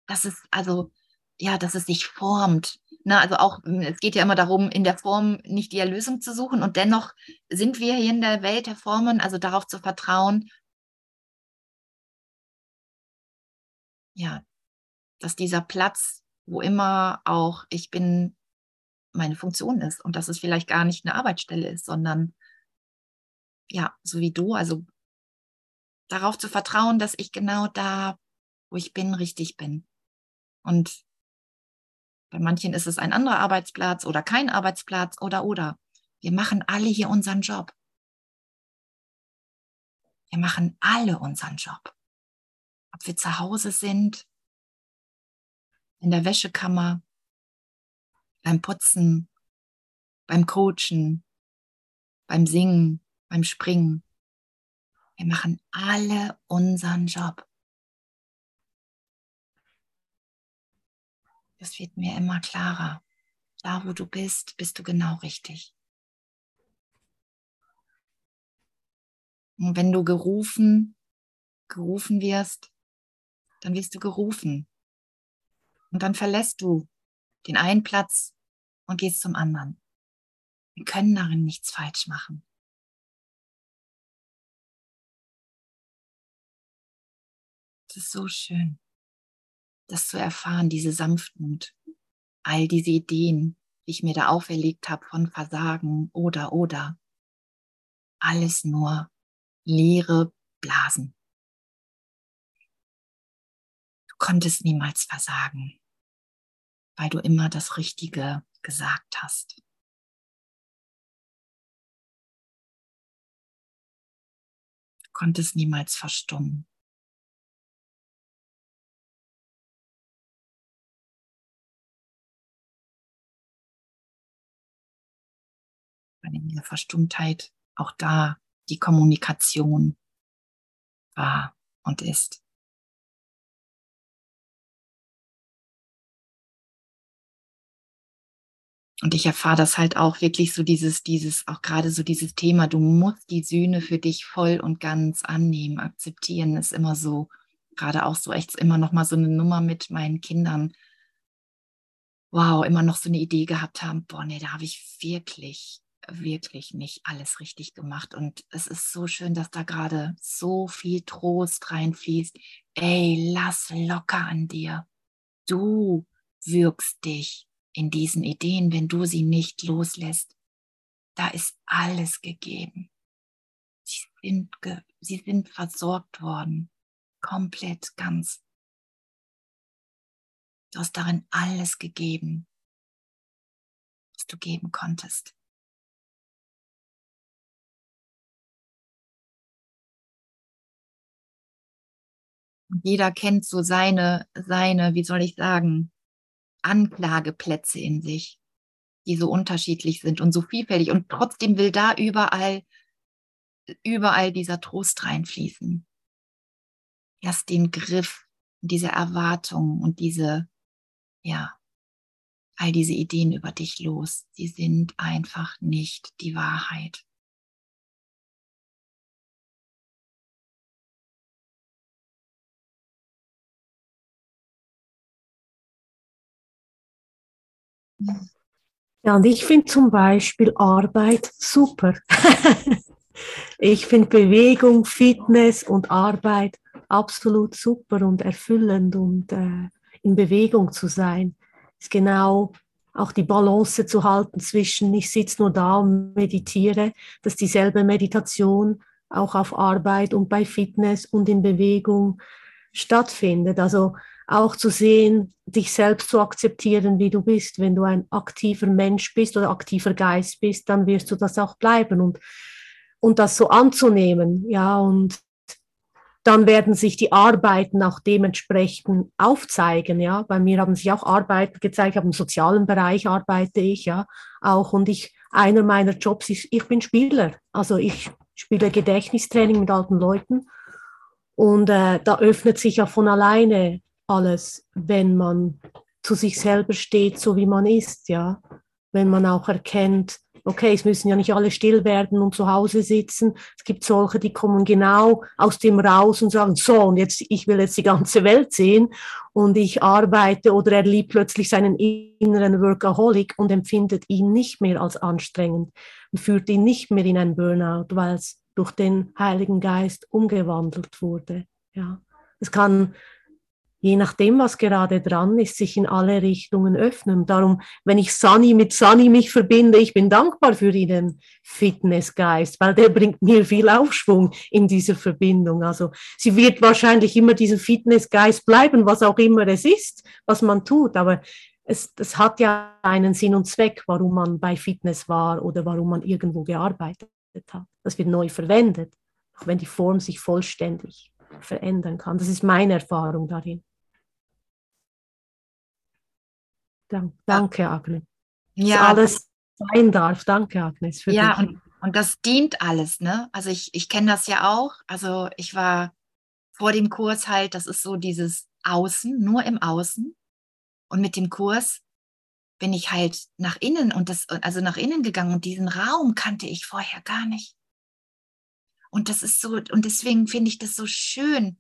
dass es, also, ja, dass es sich formt. Ne? Also auch, es geht ja immer darum, in der Form nicht die Erlösung zu suchen und dennoch sind wir hier in der Welt der Formen, also darauf zu vertrauen, ja, dass dieser Platz, wo immer auch ich bin, meine Funktion ist und dass es vielleicht gar nicht eine Arbeitsstelle ist, sondern ja, so wie du, also darauf zu vertrauen, dass ich genau da, wo ich bin, richtig bin. Und bei manchen ist es ein anderer Arbeitsplatz oder kein Arbeitsplatz oder oder. Wir machen alle hier unseren Job. Wir machen alle unseren Job. Ob wir zu Hause sind, in der Wäschekammer, beim Putzen, beim Coachen, beim Singen, beim Springen. Wir machen alle unseren Job. Das wird mir immer klarer. Da, wo du bist, bist du genau richtig. Und wenn du gerufen, gerufen wirst, dann wirst du gerufen. Und dann verlässt du den einen Platz und gehst zum anderen. Wir können darin nichts falsch machen. Es ist so schön, das zu erfahren, diese Sanftmut, all diese Ideen, die ich mir da auferlegt habe von Versagen oder oder. Alles nur leere Blasen. konntest niemals versagen, weil du immer das Richtige gesagt hast. Du konntest niemals verstummen. In der Verstummtheit auch da die Kommunikation war und ist. Und ich erfahre das halt auch wirklich so dieses, dieses, auch gerade so dieses Thema, du musst die Sühne für dich voll und ganz annehmen, akzeptieren, ist immer so, gerade auch so echt immer noch mal so eine Nummer mit meinen Kindern. Wow, immer noch so eine Idee gehabt haben, boah, nee, da habe ich wirklich wirklich nicht alles richtig gemacht. Und es ist so schön, dass da gerade so viel Trost reinfließt. Ey, lass locker an dir. Du wirkst dich in diesen Ideen, wenn du sie nicht loslässt. Da ist alles gegeben. Sie sind, ge sie sind versorgt worden. Komplett, ganz. Du hast darin alles gegeben, was du geben konntest. Jeder kennt so seine, seine, wie soll ich sagen, Anklageplätze in sich, die so unterschiedlich sind und so vielfältig. Und trotzdem will da überall, überall dieser Trost reinfließen. Lass den Griff, diese Erwartungen und diese, ja, all diese Ideen über dich los. Sie sind einfach nicht die Wahrheit. Ja, und ich finde zum Beispiel Arbeit super. ich finde Bewegung, Fitness und Arbeit absolut super und erfüllend und äh, in Bewegung zu sein. Ist genau auch die Balance zu halten zwischen, ich sitze nur da und meditiere, dass dieselbe Meditation auch auf Arbeit und bei Fitness und in Bewegung stattfindet. Also auch zu sehen, dich selbst zu akzeptieren, wie du bist. Wenn du ein aktiver Mensch bist oder aktiver Geist bist, dann wirst du das auch bleiben und, und das so anzunehmen. Ja, und dann werden sich die Arbeiten auch dementsprechend aufzeigen. Ja, bei mir haben sich auch Arbeiten gezeigt. Im sozialen Bereich arbeite ich ja auch und ich einer meiner Jobs ist, ich bin Spieler. Also ich spiele Gedächtnistraining mit alten Leuten und äh, da öffnet sich ja von alleine alles, wenn man zu sich selber steht, so wie man ist, ja. Wenn man auch erkennt, okay, es müssen ja nicht alle still werden und zu Hause sitzen. Es gibt solche, die kommen genau aus dem raus und sagen, so, und jetzt, ich will jetzt die ganze Welt sehen und ich arbeite oder er liebt plötzlich seinen inneren Workaholic und empfindet ihn nicht mehr als anstrengend und führt ihn nicht mehr in ein Burnout, weil es durch den Heiligen Geist umgewandelt wurde. Ja. Es kann je nachdem, was gerade dran ist, sich in alle Richtungen öffnen. Darum, wenn ich Sunny mit Sunny mich verbinde, ich bin dankbar für ihren Fitnessgeist, weil der bringt mir viel Aufschwung in dieser Verbindung. Also sie wird wahrscheinlich immer dieser Fitnessgeist bleiben, was auch immer es ist, was man tut. Aber es, es hat ja einen Sinn und Zweck, warum man bei Fitness war oder warum man irgendwo gearbeitet hat. Das wird neu verwendet, auch wenn die Form sich vollständig verändern kann. Das ist meine Erfahrung darin. Danke, Agnes. Ja, dass alles sein darf. Danke, Agnes. Für ja, dich. Und, und das dient alles, ne? Also ich, ich kenne das ja auch. Also ich war vor dem Kurs halt, das ist so dieses Außen, nur im Außen. Und mit dem Kurs bin ich halt nach innen und das, also nach innen gegangen und diesen Raum kannte ich vorher gar nicht. Und das ist so, und deswegen finde ich das so schön.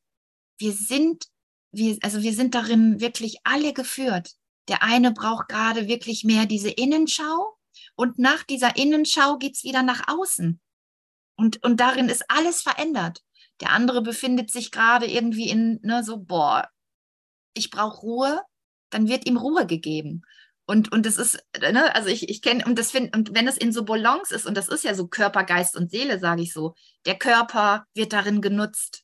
Wir sind, wir, also wir sind darin wirklich alle geführt. Der eine braucht gerade wirklich mehr diese Innenschau und nach dieser Innenschau geht es wieder nach außen. Und, und darin ist alles verändert. Der andere befindet sich gerade irgendwie in, ne, so, boah, ich brauche Ruhe, dann wird ihm Ruhe gegeben. Und, und das ist, ne, also ich, ich kenne, und das finde, und wenn es in so Balance ist, und das ist ja so Körper, Geist und Seele, sage ich so, der Körper wird darin genutzt.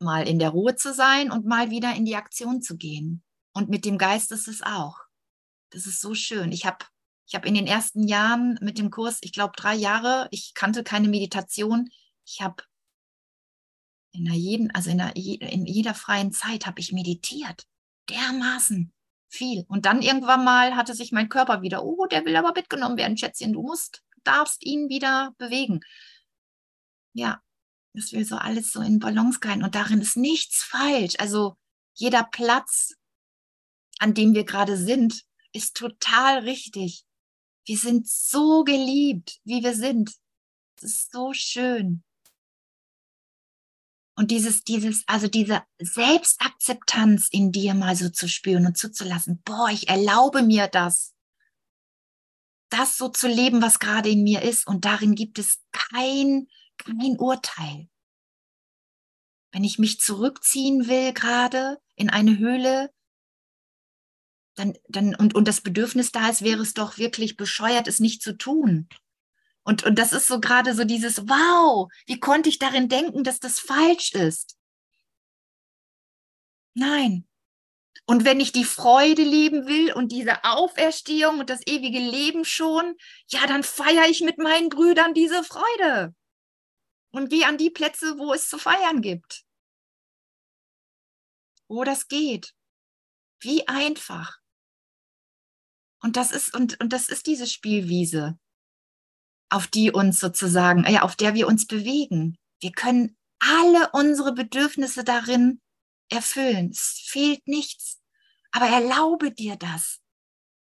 mal in der Ruhe zu sein und mal wieder in die Aktion zu gehen. Und mit dem Geist ist es auch. Das ist so schön. Ich habe ich hab in den ersten Jahren mit dem Kurs, ich glaube drei Jahre, ich kannte keine Meditation. Ich habe in jeden, also in, in jeder freien Zeit habe ich meditiert. Dermaßen viel. Und dann irgendwann mal hatte sich mein Körper wieder, oh, der will aber mitgenommen werden, Schätzchen, du musst, darfst ihn wieder bewegen. Ja, dass wir so alles so in Balance gehen und darin ist nichts falsch. Also jeder Platz, an dem wir gerade sind, ist total richtig. Wir sind so geliebt, wie wir sind. Es ist so schön. Und dieses, dieses, also diese Selbstakzeptanz in dir mal so zu spüren und zuzulassen, boah, ich erlaube mir das, das so zu leben, was gerade in mir ist. Und darin gibt es kein, kein Urteil. Wenn ich mich zurückziehen will, gerade in eine Höhle, dann, dann, und, und das Bedürfnis da ist, wäre es doch wirklich bescheuert, es nicht zu tun. Und, und das ist so gerade so dieses, wow, wie konnte ich darin denken, dass das falsch ist? Nein. Und wenn ich die Freude leben will und diese Auferstehung und das ewige Leben schon, ja, dann feiere ich mit meinen Brüdern diese Freude. Und gehe an die Plätze, wo es zu feiern gibt. Wo das geht. Wie einfach. Und das ist, und, und das ist diese Spielwiese auf die uns sozusagen, ja, auf der wir uns bewegen. Wir können alle unsere Bedürfnisse darin erfüllen. Es fehlt nichts. Aber erlaube dir das.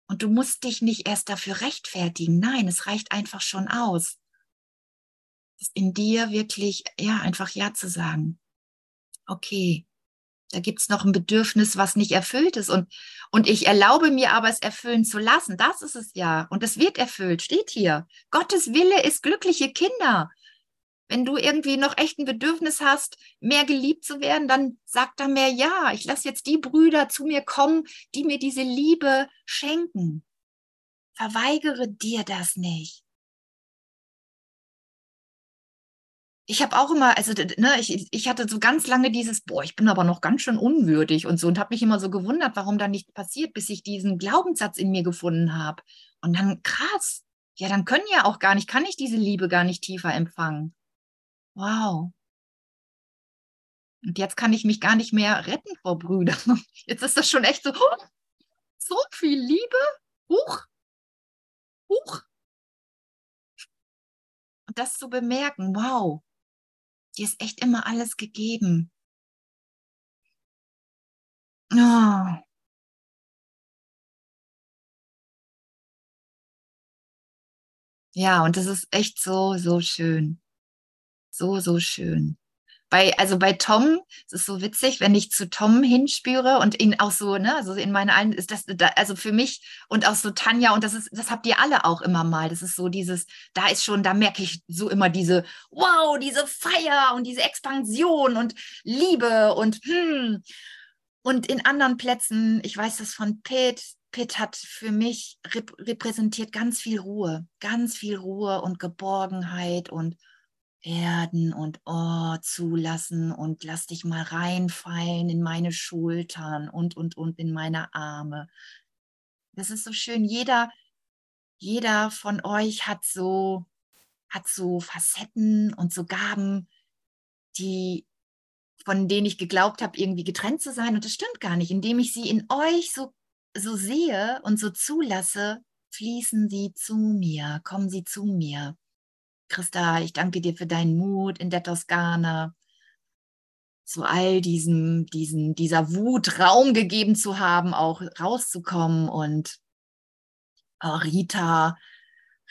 Und du musst dich nicht erst dafür rechtfertigen. Nein, es reicht einfach schon aus. In dir wirklich, ja, einfach Ja zu sagen. Okay, da gibt es noch ein Bedürfnis, was nicht erfüllt ist. Und, und ich erlaube mir aber, es erfüllen zu lassen. Das ist es ja. Und es wird erfüllt, steht hier. Gottes Wille ist glückliche Kinder. Wenn du irgendwie noch echt ein Bedürfnis hast, mehr geliebt zu werden, dann sag da mehr Ja. Ich lasse jetzt die Brüder zu mir kommen, die mir diese Liebe schenken. Verweigere dir das nicht. Ich habe auch immer, also ne, ich, ich hatte so ganz lange dieses, boah, ich bin aber noch ganz schön unwürdig und so und habe mich immer so gewundert, warum da nichts passiert, bis ich diesen Glaubenssatz in mir gefunden habe. Und dann krass, ja, dann können ja auch gar nicht, kann ich diese Liebe gar nicht tiefer empfangen. Wow. Und jetzt kann ich mich gar nicht mehr retten vor Brüdern. Jetzt ist das schon echt so, oh, so viel Liebe, huch, huch. Und das zu bemerken, wow, Dir ist echt immer alles gegeben. Oh. Ja, und das ist echt so, so schön. So, so schön bei, also bei Tom, es ist so witzig, wenn ich zu Tom hinspüre und ihn auch so, ne, also in meiner allen ist das, da, also für mich und auch so Tanja, und das ist, das habt ihr alle auch immer mal. Das ist so dieses, da ist schon, da merke ich so immer diese, wow, diese Feier und diese Expansion und Liebe und hm. Und in anderen Plätzen, ich weiß das von Pitt, Pitt hat für mich rep repräsentiert ganz viel Ruhe, ganz viel Ruhe und Geborgenheit und erden und oh, zulassen und lass dich mal reinfallen in meine Schultern und, und, und in meine Arme. Das ist so schön. Jeder, jeder von euch hat so, hat so Facetten und so Gaben, die, von denen ich geglaubt habe, irgendwie getrennt zu sein. Und das stimmt gar nicht. Indem ich sie in euch so, so sehe und so zulasse, fließen sie zu mir, kommen sie zu mir. Christa, ich danke dir für deinen Mut in der Toskana, so all diesem, diesen, dieser Wut Raum gegeben zu haben, auch rauszukommen und oh, Rita,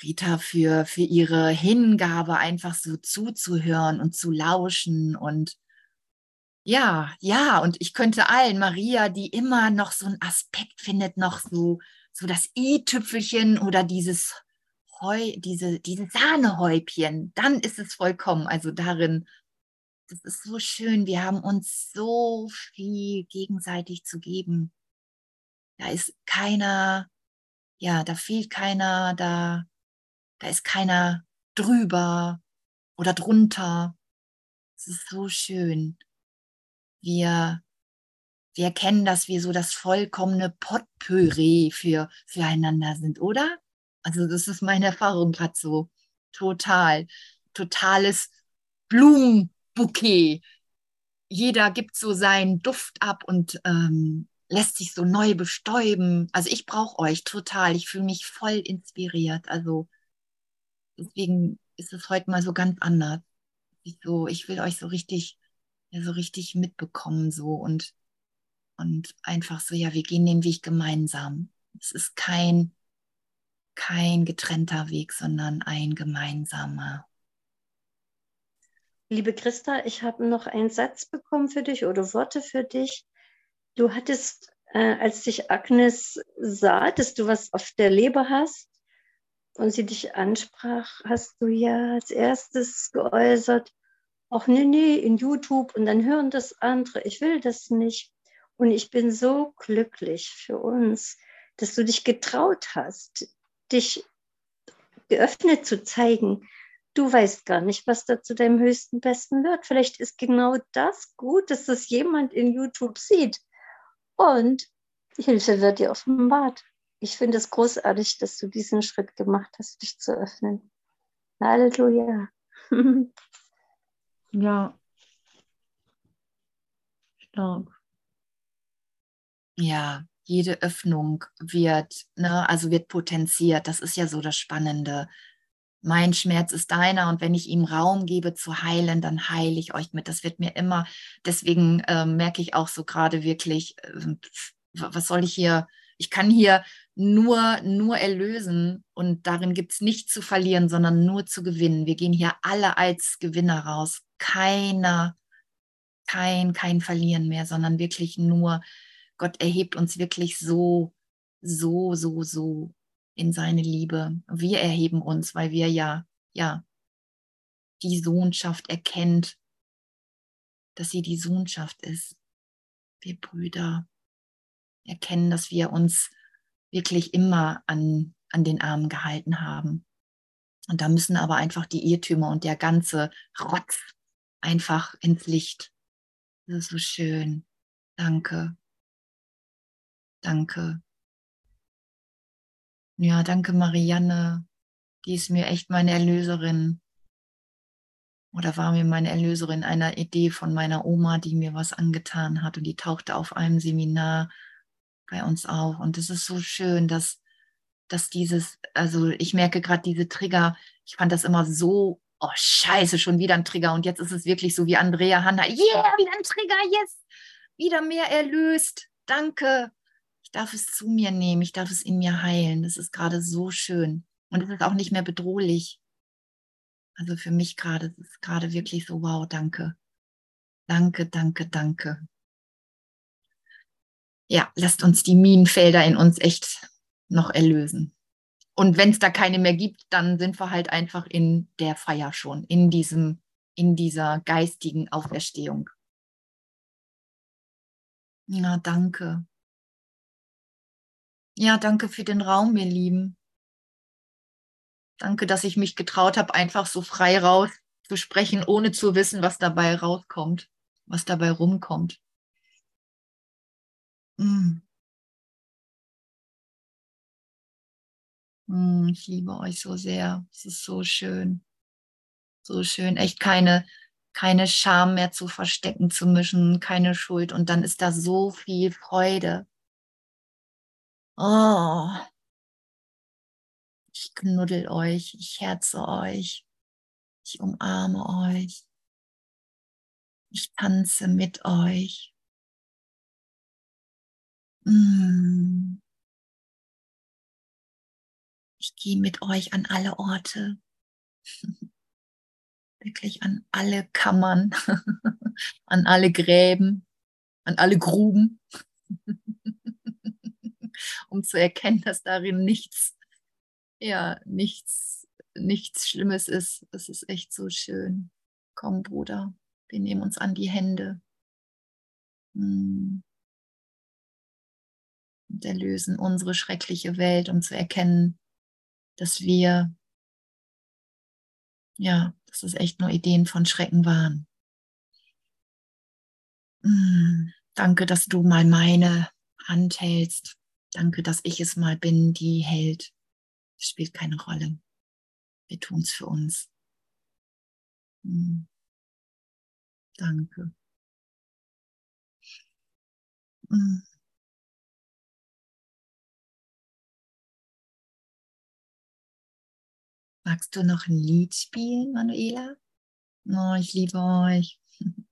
Rita für, für ihre Hingabe einfach so zuzuhören und zu lauschen und ja, ja, und ich könnte allen, Maria, die immer noch so einen Aspekt findet, noch so, so das i-Tüpfelchen oder dieses Heu, diese, diese Sahnehäubchen, dann ist es vollkommen. Also darin, das ist so schön. Wir haben uns so viel gegenseitig zu geben. Da ist keiner, ja, da fehlt keiner, da, da ist keiner drüber oder drunter. Es ist so schön. wir, wir erkennen, dass wir so das vollkommene Potpourri für, füreinander sind, oder? Also das ist meine Erfahrung gerade so. Total. Totales Blumenbouquet. Jeder gibt so seinen Duft ab und ähm, lässt sich so neu bestäuben. Also ich brauche euch total. Ich fühle mich voll inspiriert. Also deswegen ist es heute mal so ganz anders. Ich, so, ich will euch so richtig, ja, so richtig mitbekommen so und, und einfach so, ja, wir gehen den Weg gemeinsam. Es ist kein, kein getrennter Weg, sondern ein gemeinsamer. Liebe Christa, ich habe noch einen Satz bekommen für dich oder Worte für dich. Du hattest, äh, als dich Agnes sah, dass du was auf der Leber hast und sie dich ansprach, hast du ja als erstes geäußert, ach nee, nee, in YouTube und dann hören das andere, ich will das nicht. Und ich bin so glücklich für uns, dass du dich getraut hast, dich geöffnet zu zeigen. Du weißt gar nicht, was da zu deinem höchsten Besten wird. Vielleicht ist genau das gut, dass das jemand in YouTube sieht. Und Hilfe wird dir offenbart. Ich finde es großartig, dass du diesen Schritt gemacht hast, dich zu öffnen. Halleluja. ja. Stark. Ja, jede Öffnung wird, ne, also wird potenziert. Das ist ja so das Spannende. Mein Schmerz ist deiner und wenn ich ihm Raum gebe zu heilen, dann heile ich euch mit. Das wird mir immer, deswegen äh, merke ich auch so gerade wirklich, äh, was soll ich hier, ich kann hier nur, nur erlösen und darin gibt es nichts zu verlieren, sondern nur zu gewinnen. Wir gehen hier alle als Gewinner raus. Keiner, kein, kein Verlieren mehr, sondern wirklich nur Gott erhebt uns wirklich so, so, so, so in seine Liebe. Wir erheben uns, weil wir ja, ja, die Sohnschaft erkennt, dass sie die Sohnschaft ist. Wir Brüder erkennen, dass wir uns wirklich immer an, an den Armen gehalten haben. Und da müssen aber einfach die Irrtümer und der ganze Rotz einfach ins Licht. Das ist so schön. Danke. Danke. Ja, danke Marianne. Die ist mir echt meine Erlöserin. Oder war mir meine Erlöserin einer Idee von meiner Oma, die mir was angetan hat. Und die tauchte auf einem Seminar bei uns auf. Und es ist so schön, dass, dass dieses, also ich merke gerade diese Trigger, ich fand das immer so, oh scheiße, schon wieder ein Trigger. Und jetzt ist es wirklich so wie Andrea Hanna, yeah, wieder ein Trigger, yes, wieder mehr erlöst. Danke, darf es zu mir nehmen, ich darf es in mir heilen. Das ist gerade so schön. Und es ist auch nicht mehr bedrohlich. Also für mich gerade, es ist gerade wirklich so, wow, danke. Danke, danke, danke. Ja, lasst uns die Minenfelder in uns echt noch erlösen. Und wenn es da keine mehr gibt, dann sind wir halt einfach in der Feier schon, in diesem, in dieser geistigen Auferstehung. Ja, danke. Ja, danke für den Raum, ihr Lieben. Danke, dass ich mich getraut habe, einfach so frei raus zu sprechen, ohne zu wissen, was dabei rauskommt, was dabei rumkommt. Mm. Mm, ich liebe euch so sehr. Es ist so schön. So schön. Echt keine, keine Scham mehr zu verstecken, zu mischen, keine Schuld. Und dann ist da so viel Freude. Oh, ich knuddel euch, ich herze euch, ich umarme euch, ich tanze mit euch. Mm. Ich gehe mit euch an alle Orte, wirklich an alle Kammern, an alle Gräben, an alle Gruben um zu erkennen, dass darin nichts, ja, nichts, nichts Schlimmes ist. Das ist echt so schön. Komm, Bruder, wir nehmen uns an die Hände. Hm. Und erlösen unsere schreckliche Welt, um zu erkennen, dass wir, ja, dass es echt nur Ideen von Schrecken waren. Mm, danke, dass du mal meine Hand hältst. Danke, dass ich es mal bin, die hält. Es spielt keine Rolle. Wir tun es für uns. Mm. Danke. Mm. Magst du noch ein Lied spielen, Manuela? Oh, ich liebe euch.